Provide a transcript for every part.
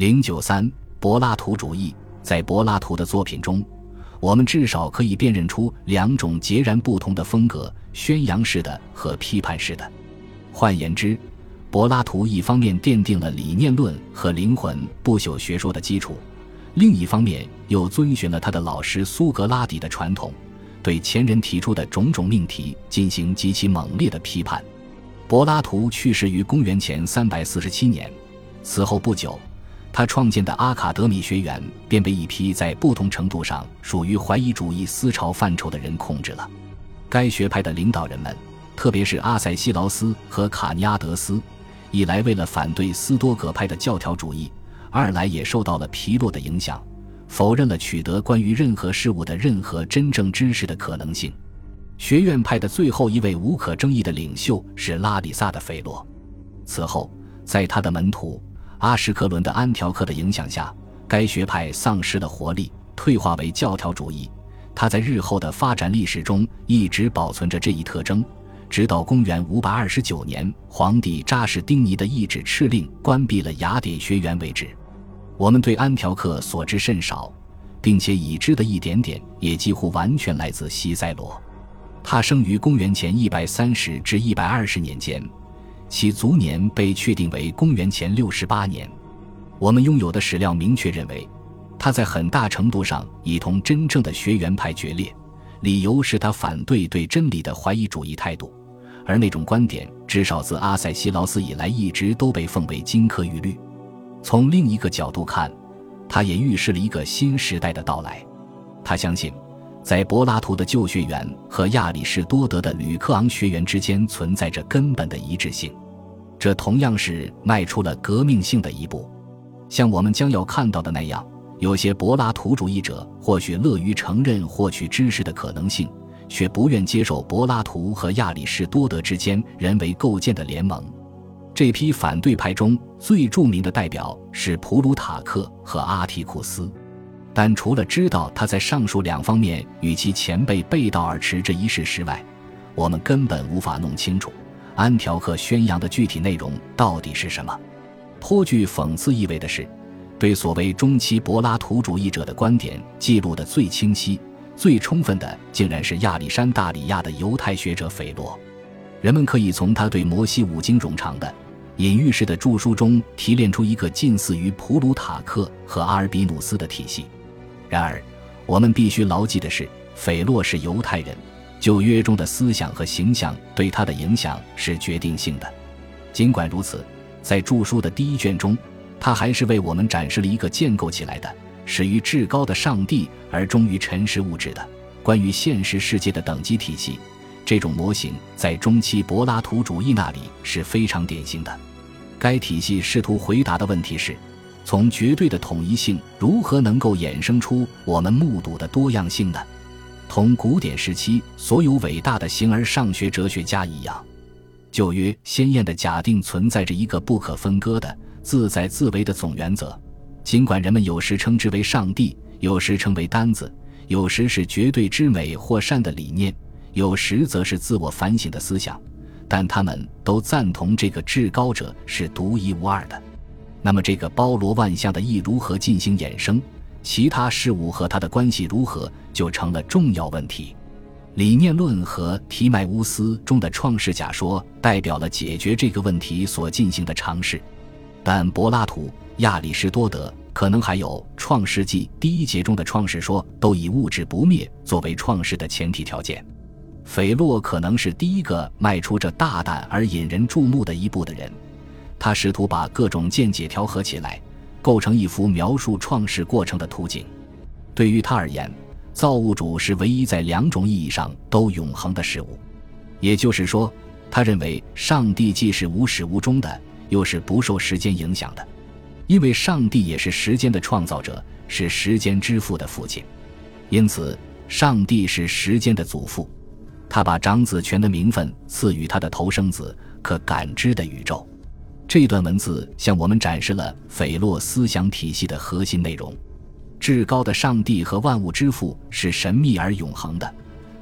零九三，柏拉图主义在柏拉图的作品中，我们至少可以辨认出两种截然不同的风格：宣扬式的和批判式的。换言之，柏拉图一方面奠定了理念论和灵魂不朽学说的基础，另一方面又遵循了他的老师苏格拉底的传统，对前人提出的种种命题进行极其猛烈的批判。柏拉图去世于公元前三百四十七年，此后不久，他创建的阿卡德米学园便被一批在不同程度上属于怀疑主义思潮范畴的人控制了。该学派的领导人们，特别是阿塞西劳斯和卡尼阿德斯，一来为了反对斯多葛派的教条主义，二来也受到了皮洛的影响，否认了取得关于任何事物的任何真正知识的可能性。学院派的最后一位无可争议的领袖是拉里萨的斐洛。此后，在他的门徒阿什克伦的安条克的影响下，该学派丧失了活力，退化为教条主义。他在日后的发展历史中一直保存着这一特征，直到公元529年皇帝扎什丁尼的懿旨敕令关闭了雅典学园为止。我们对安条克所知甚少，并且已知的一点点也几乎完全来自西塞罗。他生于公元前一百三十至一百二十年间，其卒年被确定为公元前六十八年。我们拥有的史料明确认为，他在很大程度上已同真正的学园派决裂，理由是他反对对真理的怀疑主义态度，而那种观点至少自阿塞西劳斯以来一直都被奉为金科玉律。从另一个角度看，他也预示了一个新时代的到来。他相信。在柏拉图的旧学员和亚里士多德的吕克昂学员之间存在着根本的一致性，这同样是迈出了革命性的一步。像我们将要看到的那样，有些柏拉图主义者或许乐于承认获取知识的可能性，却不愿接受柏拉图和亚里士多德之间人为构建的联盟。这批反对派中最著名的代表是普鲁塔克和阿提库斯。但除了知道他在上述两方面与其前辈背道而驰这一事实外，我们根本无法弄清楚安条克宣扬的具体内容到底是什么。颇具讽刺意味的是，对所谓中期柏拉图主义者的观点记录的最清晰、最充分的，竟然是亚历山大里亚的犹太学者斐洛。人们可以从他对摩西五经冗长的隐喻式的著书中提炼出一个近似于普鲁塔克和阿尔比努斯的体系。然而，我们必须牢记的是，斐洛是犹太人，旧约中的思想和形象对他的影响是决定性的。尽管如此，在著书的第一卷中，他还是为我们展示了一个建构起来的、始于至高的上帝而终于尘世物质的关于现实世界的等级体系。这种模型在中期柏拉图主义那里是非常典型的。该体系试图回答的问题是。从绝对的统一性如何能够衍生出我们目睹的多样性呢？同古典时期所有伟大的形而上学哲学家一样，旧约鲜艳的假定存在着一个不可分割的自在自为的总原则。尽管人们有时称之为上帝，有时称为单子，有时是绝对之美或善的理念，有时则是自我反省的思想，但他们都赞同这个至高者是独一无二的。那么，这个包罗万象的意如何进行衍生？其他事物和它的关系如何，就成了重要问题。理念论和提迈乌斯中的创世假说代表了解决这个问题所进行的尝试，但柏拉图、亚里士多德，可能还有《创世纪》第一节中的创世说，都以物质不灭作为创世的前提条件。斐洛可能是第一个迈出这大胆而引人注目的一步的人。他试图把各种见解调和起来，构成一幅描述创世过程的图景。对于他而言，造物主是唯一在两种意义上都永恒的事物。也就是说，他认为上帝既是无始无终的，又是不受时间影响的，因为上帝也是时间的创造者，是时间之父的父亲。因此，上帝是时间的祖父。他把长子权的名分赐予他的头生子，可感知的宇宙。这段文字向我们展示了斐洛思想体系的核心内容：至高的上帝和万物之父是神秘而永恒的，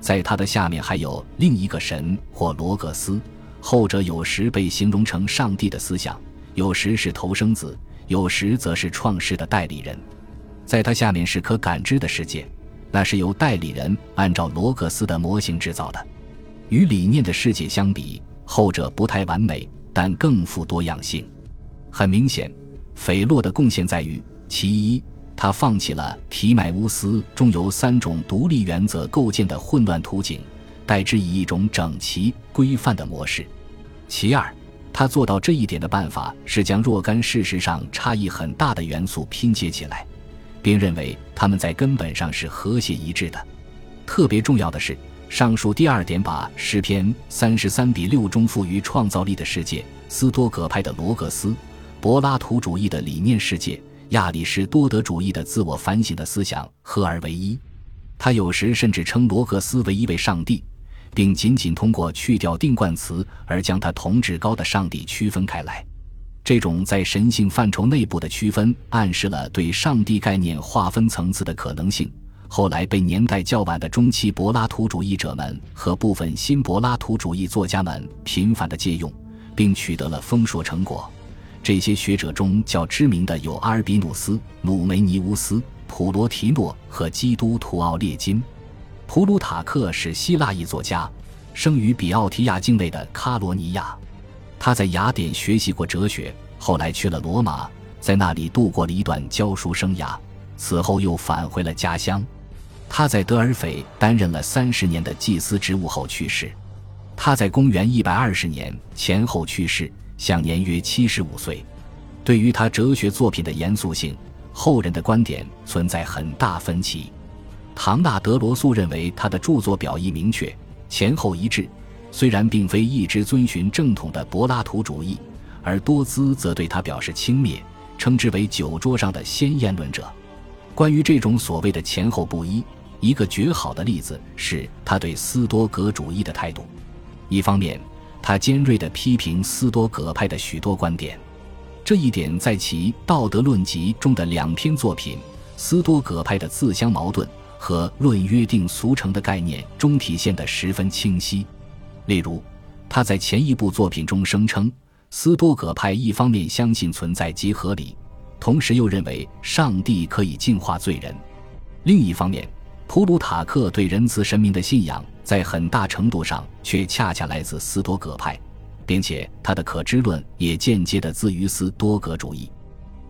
在他的下面还有另一个神或罗格斯，后者有时被形容成上帝的思想，有时是头生子，有时则是创世的代理人。在他下面是可感知的世界，那是由代理人按照罗格斯的模型制造的。与理念的世界相比，后者不太完美，但更富多样性。很明显，斐洛的贡献在于：其一，他放弃了提迈乌斯中由三种独立原则构建的混乱图景，代之以一种整齐规范的模式；其二，他做到这一点的办法是将若干事实上差异很大的元素拼接起来。并认为他们在根本上是和谐一致的。特别重要的是，上述第二点把诗篇三十三比六中赋予创造力的世界、斯多葛派的罗格斯、柏拉图主义的理念世界、亚里士多德主义的自我反省的思想合而为一。他有时甚至称罗格斯为一位上帝，并仅仅通过去掉定冠词而将他同至高的上帝区分开来。这种在神性范畴内部的区分，暗示了对上帝概念划分层次的可能性。后来被年代较晚的中期柏拉图主义者们和部分新柏拉图主义作家们频繁地借用，并取得了丰硕成果。这些学者中较知名的有阿尔比努斯、努梅尼乌斯、普罗提诺和基督徒奥列金。普鲁塔克是希腊裔作家，生于比奥提亚境内的卡罗尼亚。他在雅典学习过哲学，后来去了罗马，在那里度过了一段教书生涯。此后又返回了家乡。他在德尔斐担任了三十年的祭司职务后去世。他在公元一百二十年前后去世，享年约七十五岁。对于他哲学作品的严肃性，后人的观点存在很大分歧。唐纳德罗素认为他的著作表意明确，前后一致。虽然并非一直遵循正统的柏拉图主义，而多兹则对他表示轻蔑，称之为酒桌上的先验论者。关于这种所谓的前后不一，一个绝好的例子是他对斯多葛主义的态度。一方面，他尖锐地批评斯多葛派的许多观点，这一点在其《道德论集》中的两篇作品《斯多葛派的自相矛盾》和《论约定俗成的概念》中体现得十分清晰。例如，他在前一部作品中声称，斯多葛派一方面相信存在即合理，同时又认为上帝可以净化罪人；另一方面，普鲁塔克对仁慈神明的信仰在很大程度上却恰恰来自斯多葛派，并且他的可知论也间接的自于斯多葛主义。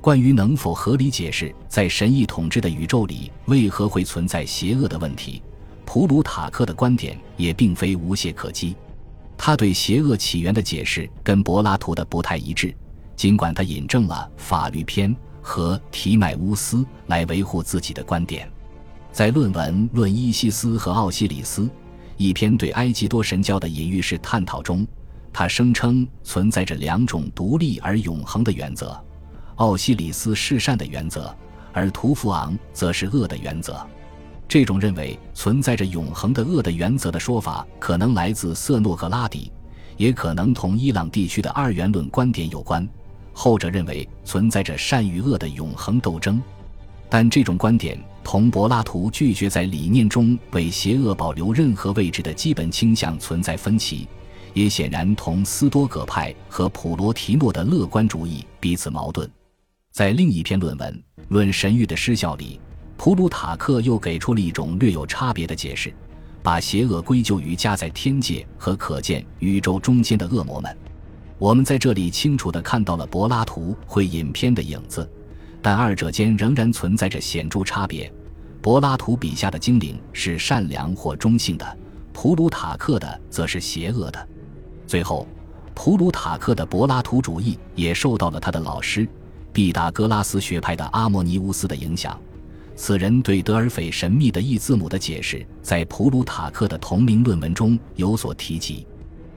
关于能否合理解释在神意统治的宇宙里为何会存在邪恶的问题，普鲁塔克的观点也并非无懈可击。他对邪恶起源的解释跟柏拉图的不太一致，尽管他引证了法律篇和提迈乌斯来维护自己的观点。在论文《论伊西斯和奥西里斯》一篇对埃及多神教的隐喻式探讨中，他声称存在着两种独立而永恒的原则：奥西里斯是善的原则，而图弗昂则是恶的原则。这种认为存在着永恒的恶的原则的说法，可能来自色诺格拉底，也可能同伊朗地区的二元论观点有关。后者认为存在着善与恶的永恒斗争，但这种观点同柏拉图拒绝在理念中为邪恶保留任何位置的基本倾向存在分歧，也显然同斯多葛派和普罗提诺的乐观主义彼此矛盾。在另一篇论文《论神谕的失效》里。普鲁塔克又给出了一种略有差别的解释，把邪恶归咎于夹在天界和可见宇宙中间的恶魔们。我们在这里清楚地看到了柏拉图会引篇的影子，但二者间仍然存在着显著差别。柏拉图笔下的精灵是善良或中性的，普鲁塔克的则是邪恶的。最后，普鲁塔克的柏拉图主义也受到了他的老师毕达哥拉斯学派的阿莫尼乌斯的影响。此人对德尔斐神秘的异字母的解释，在普鲁塔克的同名论文中有所提及。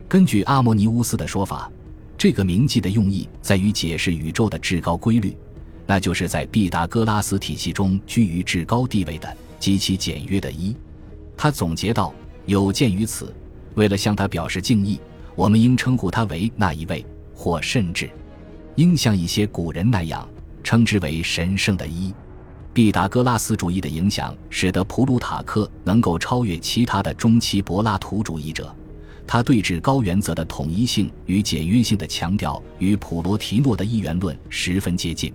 根据阿莫尼乌斯的说法，这个铭记的用意在于解释宇宙的至高规律，那就是在毕达哥拉斯体系中居于至高地位的极其简约的一。他总结道：“有鉴于此，为了向他表示敬意，我们应称呼他为那一位，或甚至应像一些古人那样称之为神圣的一。”毕达哥拉斯主义的影响使得普鲁塔克能够超越其他的中期柏拉图主义者。他对至高原则的统一性与简约性的强调与普罗提诺的一元论十分接近。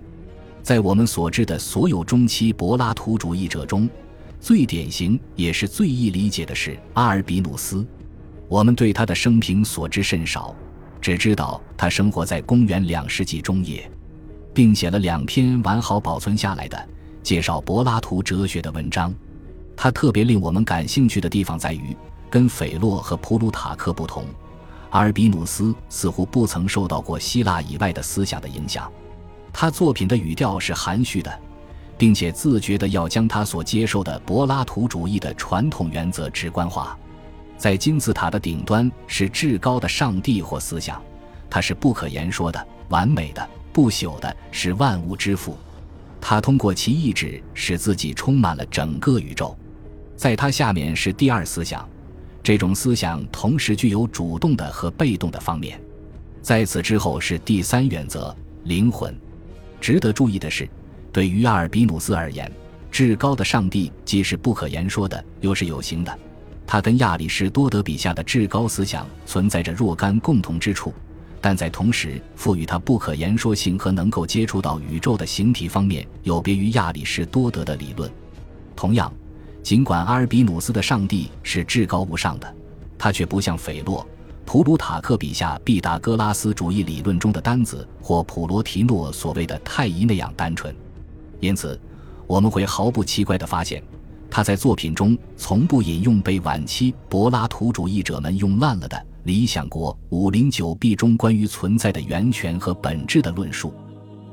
在我们所知的所有中期柏拉图主义者中，最典型也是最易理解的是阿尔比努斯。我们对他的生平所知甚少，只知道他生活在公元两世纪中叶，并写了两篇完好保存下来的介绍柏拉图哲学的文章。他特别令我们感兴趣的地方在于，跟斐洛和普鲁塔克不同，阿尔比努斯似乎不曾受到过希腊以外的思想的影响。他作品的语调是含蓄的，并且自觉地要将他所接受的柏拉图主义的传统原则直观化。在金字塔的顶端是至高的上帝或思想，它是不可言说的、完美的、不朽的，是万物之父。他通过其意志使自己充满了整个宇宙。在他下面是第二思想，这种思想同时具有主动的和被动的方面。在此之后是第三原则——灵魂。值得注意的是，对于阿尔比努斯而言，至高的上帝既是不可言说的，又是有形的。他跟亚里士多德笔下的至高思想存在着若干共同之处，但在同时赋予他不可言说性和能够接触到宇宙的形体方面，有别于亚里士多德的理论。同样，尽管阿尔比努斯的上帝是至高无上的，他却不像斐洛、普鲁塔克笔下毕达哥拉斯主义理论中的单子或普罗提诺所谓的太乙那样单纯。因此，我们会毫不奇怪地发现。他在作品中从不引用被晚期柏拉图主义者们用烂了的《理想国》五零九 b 中关于存在的源泉和本质的论述。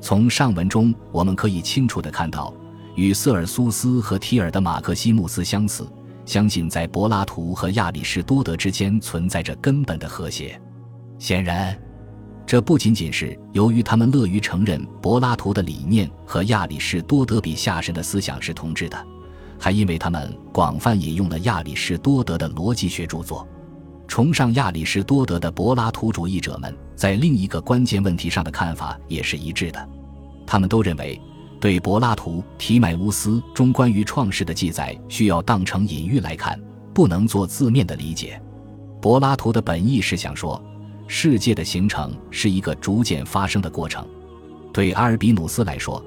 从上文中我们可以清楚地看到，与瑟尔苏斯和提尔的马克西穆斯相似，相信在柏拉图和亚里士多德之间存在着根本的和谐。显然，这不仅仅是由于他们乐于承认柏拉图的理念和亚里士多德比下神的思想是同质的。还因为他们广泛引用了亚里士多德的逻辑学著作，崇尚亚里士多德的柏拉图主义者们在另一个关键问题上的看法也是一致的。他们都认为，对柏拉图《提买乌斯》中关于创世的记载需要当成隐喻来看，不能做字面的理解。柏拉图的本意是想说，世界的形成是一个逐渐发生的过程。对阿尔比努斯来说，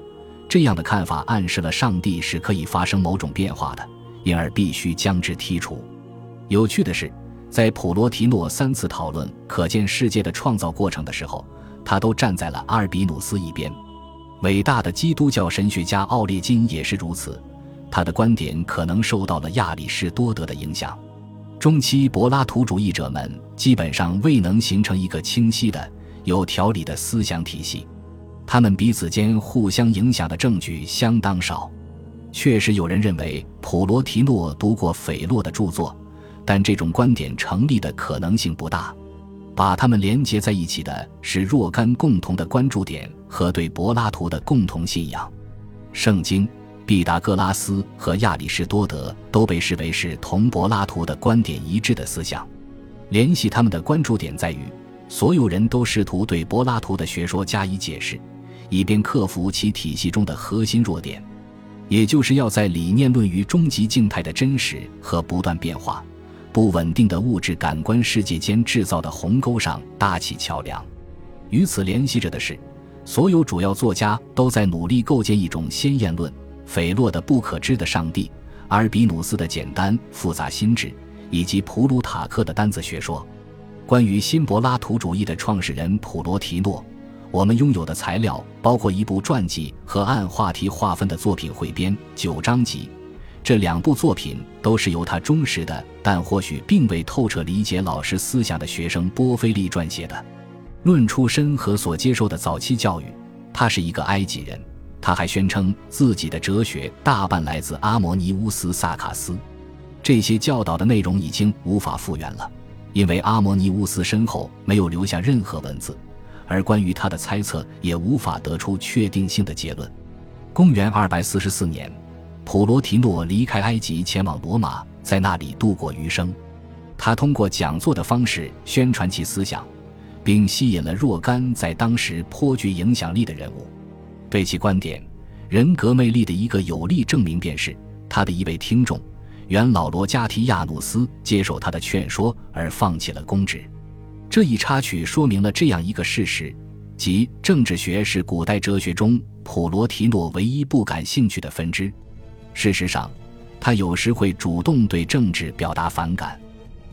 这样的看法暗示了上帝是可以发生某种变化的，因而必须将之剔除。有趣的是，在普罗提诺三次讨论可见世界的创造过程的时候，他都站在了阿尔比努斯一边。伟大的基督教神学家奥列金也是如此，他的观点可能受到了亚里士多德的影响。中期柏拉图主义者们基本上未能形成一个清晰的、有条理的思想体系。他们彼此间互相影响的证据相当少，确实有人认为普罗提诺读过斐洛的著作，但这种观点成立的可能性不大。把他们连接在一起的是若干共同的关注点和对柏拉图的共同信仰。圣经、毕达哥拉斯和亚里士多德都被视为是同柏拉图的观点一致的思想。联系他们的关注点在于，所有人都试图对柏拉图的学说加以解释。以便克服其体系中的核心弱点，也就是要在理念论与终极静态的真实和不断变化、不稳定的物质感官世界间制造的鸿沟上搭起桥梁。与此联系着的是，所有主要作家都在努力构建一种先验论：斐洛的不可知的上帝，阿尔比努斯的简单复杂心智，以及普鲁塔克的单子学说。关于新柏拉图主义的创始人普罗提诺。我们拥有的材料包括一部传记和按话题划分的作品汇编九章集，这两部作品都是由他忠实的但或许并未透彻理解老师思想的学生波菲利撰写的。论出身和所接受的早期教育，他是一个埃及人。他还宣称自己的哲学大半来自阿摩尼乌斯·萨卡斯。这些教导的内容已经无法复原了，因为阿摩尼乌斯身后没有留下任何文字。而关于他的猜测也无法得出确定性的结论。公元二百四十四年，普罗提诺离开埃及，前往罗马，在那里度过余生。他通过讲座的方式宣传其思想，并吸引了若干在当时颇具影响力的人物。对其观点、人格魅力的一个有力证明，便是他的一位听众——原老罗加提亚努斯接受他的劝说而放弃了公职。这一插曲说明了这样一个事实：即政治学是古代哲学中普罗提诺唯一不感兴趣的分支。事实上，他有时会主动对政治表达反感。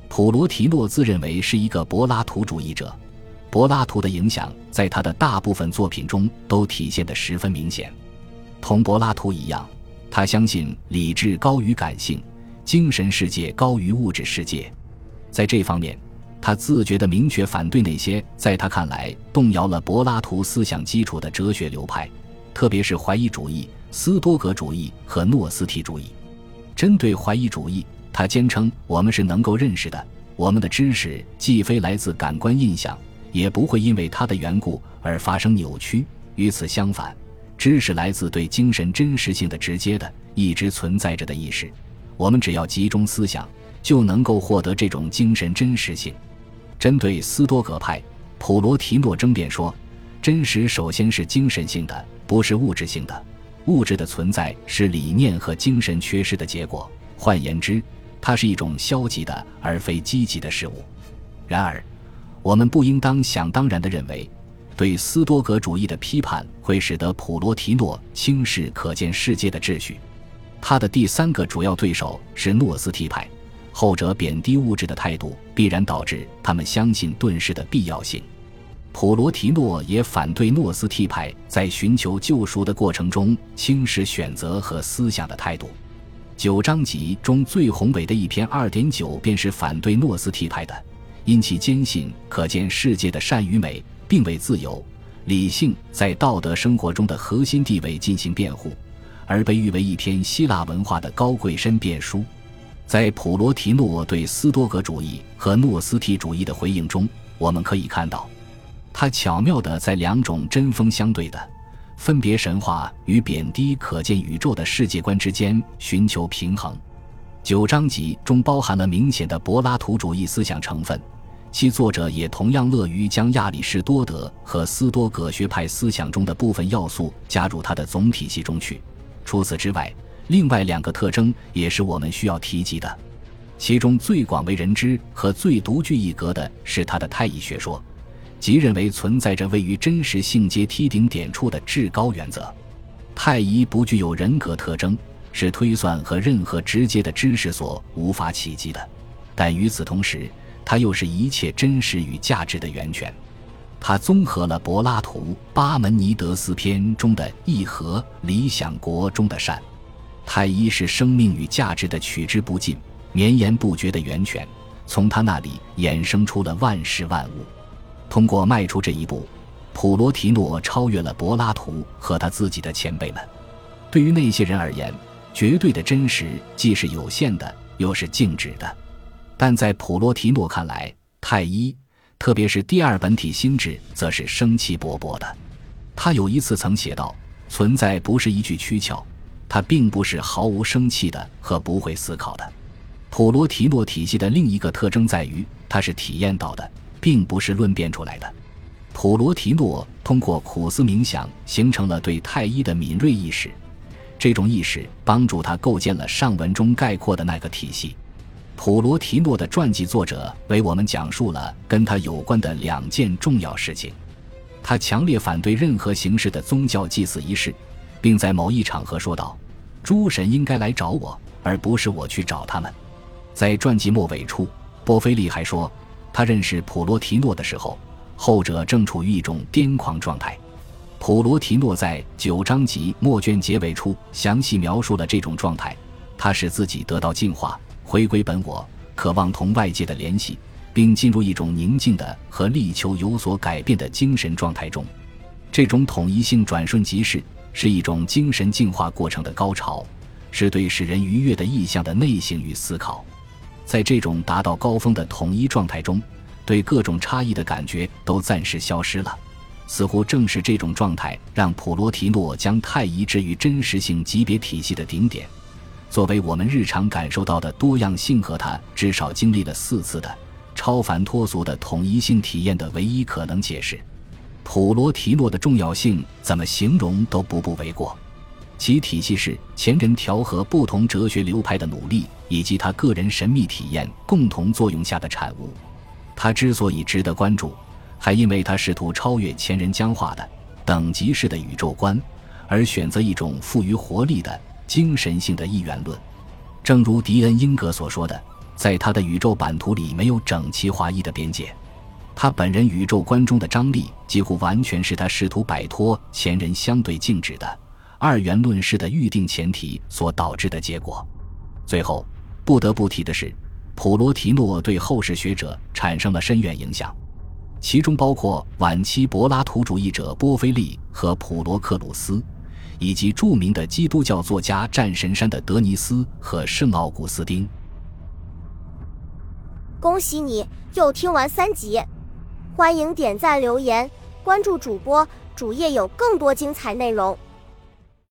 普罗提诺自认为是一个柏拉图主义者，柏拉图的影响在他的大部分作品中都体现得十分明显。同柏拉图一样，他相信理智高于感性，精神世界高于物质世界。在这方面，他自觉地明确反对那些在他看来动摇了柏拉图思想基础的哲学流派，特别是怀疑主义、斯多葛主义和诺斯替主义。针对怀疑主义，他坚称我们是能够认识的，我们的知识既非来自感官印象，也不会因为它的缘故而发生扭曲。与此相反，知识来自对精神真实性的直接的、一直存在着的意识。我们只要集中思想。就能够获得这种精神真实性。针对斯多葛派，普罗提诺争辩说，真实首先是精神性的，不是物质性的。物质的存在是理念和精神缺失的结果。换言之，它是一种消极的而非积极的事物。然而，我们不应当想当然地认为，对斯多葛主义的批判会使得普罗提诺轻视可见世界的秩序。他的第三个主要对手是诺斯替派。后者贬低物质的态度，必然导致他们相信遁世的必要性。普罗提诺也反对诺斯替派在寻求救赎的过程中轻视选择和思想的态度。九章集中最宏伟的一篇二点九便是反对诺斯替派的，因其坚信可见世界的善与美，并为自由、理性在道德生活中的核心地位进行辩护，而被誉为一篇希腊文化的高贵申辩书。在普罗提诺对斯多葛主义和诺斯替主义的回应中，我们可以看到，他巧妙地在两种针锋相对的、分别神话与贬低可见宇宙的世界观之间寻求平衡。九章集中包含了明显的柏拉图主义思想成分，其作者也同样乐于将亚里士多德和斯多葛学派思想中的部分要素加入他的总体系中去。除此之外，另外两个特征也是我们需要提及的，其中最广为人知和最独具一格的是他的太乙学说，即认为存在着位于真实性阶梯顶点处的至高原则。太乙不具有人格特征，是推算和任何直接的知识所无法企及的，但与此同时，它又是一切真实与价值的源泉。它综合了柏拉图《巴门尼德斯篇》中的义和《理想国》中的善。太一是生命与价值的取之不尽、绵延不绝的源泉，从他那里衍生出了万事万物。通过迈出这一步，普罗提诺超越了柏拉图和他自己的前辈们。对于那些人而言，绝对的真实既是有限的，又是静止的；但在普罗提诺看来，太一，特别是第二本体心智，则是生气勃勃的。他有一次曾写道：“存在不是一句躯壳。”它并不是毫无生气的和不会思考的。普罗提诺体系的另一个特征在于，它是体验到的，并不是论辩出来的。普罗提诺通过苦思冥想，形成了对太一的敏锐意识。这种意识帮助他构建了上文中概括的那个体系。普罗提诺的传记作者为我们讲述了跟他有关的两件重要事情。他强烈反对任何形式的宗教祭祀仪式。并在某一场合说道：“诸神应该来找我，而不是我去找他们。”在传记末尾处，波菲利还说，他认识普罗提诺的时候，后者正处于一种癫狂状态。普罗提诺在九章集末卷结尾处详细描述了这种状态：他使自己得到净化，回归本我，渴望同外界的联系，并进入一种宁静的和力求有所改变的精神状态中。这种统一性转瞬即逝。是一种精神进化过程的高潮，是对使人愉悦的意象的内省与思考。在这种达到高峰的统一状态中，对各种差异的感觉都暂时消失了。似乎正是这种状态，让普罗提诺将太移置于真实性级别体系的顶点，作为我们日常感受到的多样性和他至少经历了四次的超凡脱俗的统一性体验的唯一可能解释。普罗提诺的重要性怎么形容都不不为过，其体系是前人调和不同哲学流派的努力，以及他个人神秘体验共同作用下的产物。他之所以值得关注，还因为他试图超越前人僵化的等级式的宇宙观，而选择一种富于活力的精神性的一元论。正如迪恩·英格所说的，在他的宇宙版图里没有整齐划一的边界。他本人宇宙观中的张力几乎完全是他试图摆脱前人相对静止的二元论式的预定前提所导致的结果。最后，不得不提的是，普罗提诺对后世学者产生了深远影响，其中包括晚期柏拉图主义者波菲利和普罗克鲁斯，以及著名的基督教作家战神山的德尼斯和圣奥古斯丁。恭喜你又听完三集，欢迎点赞、留言、关注主播，主页有更多精彩内容。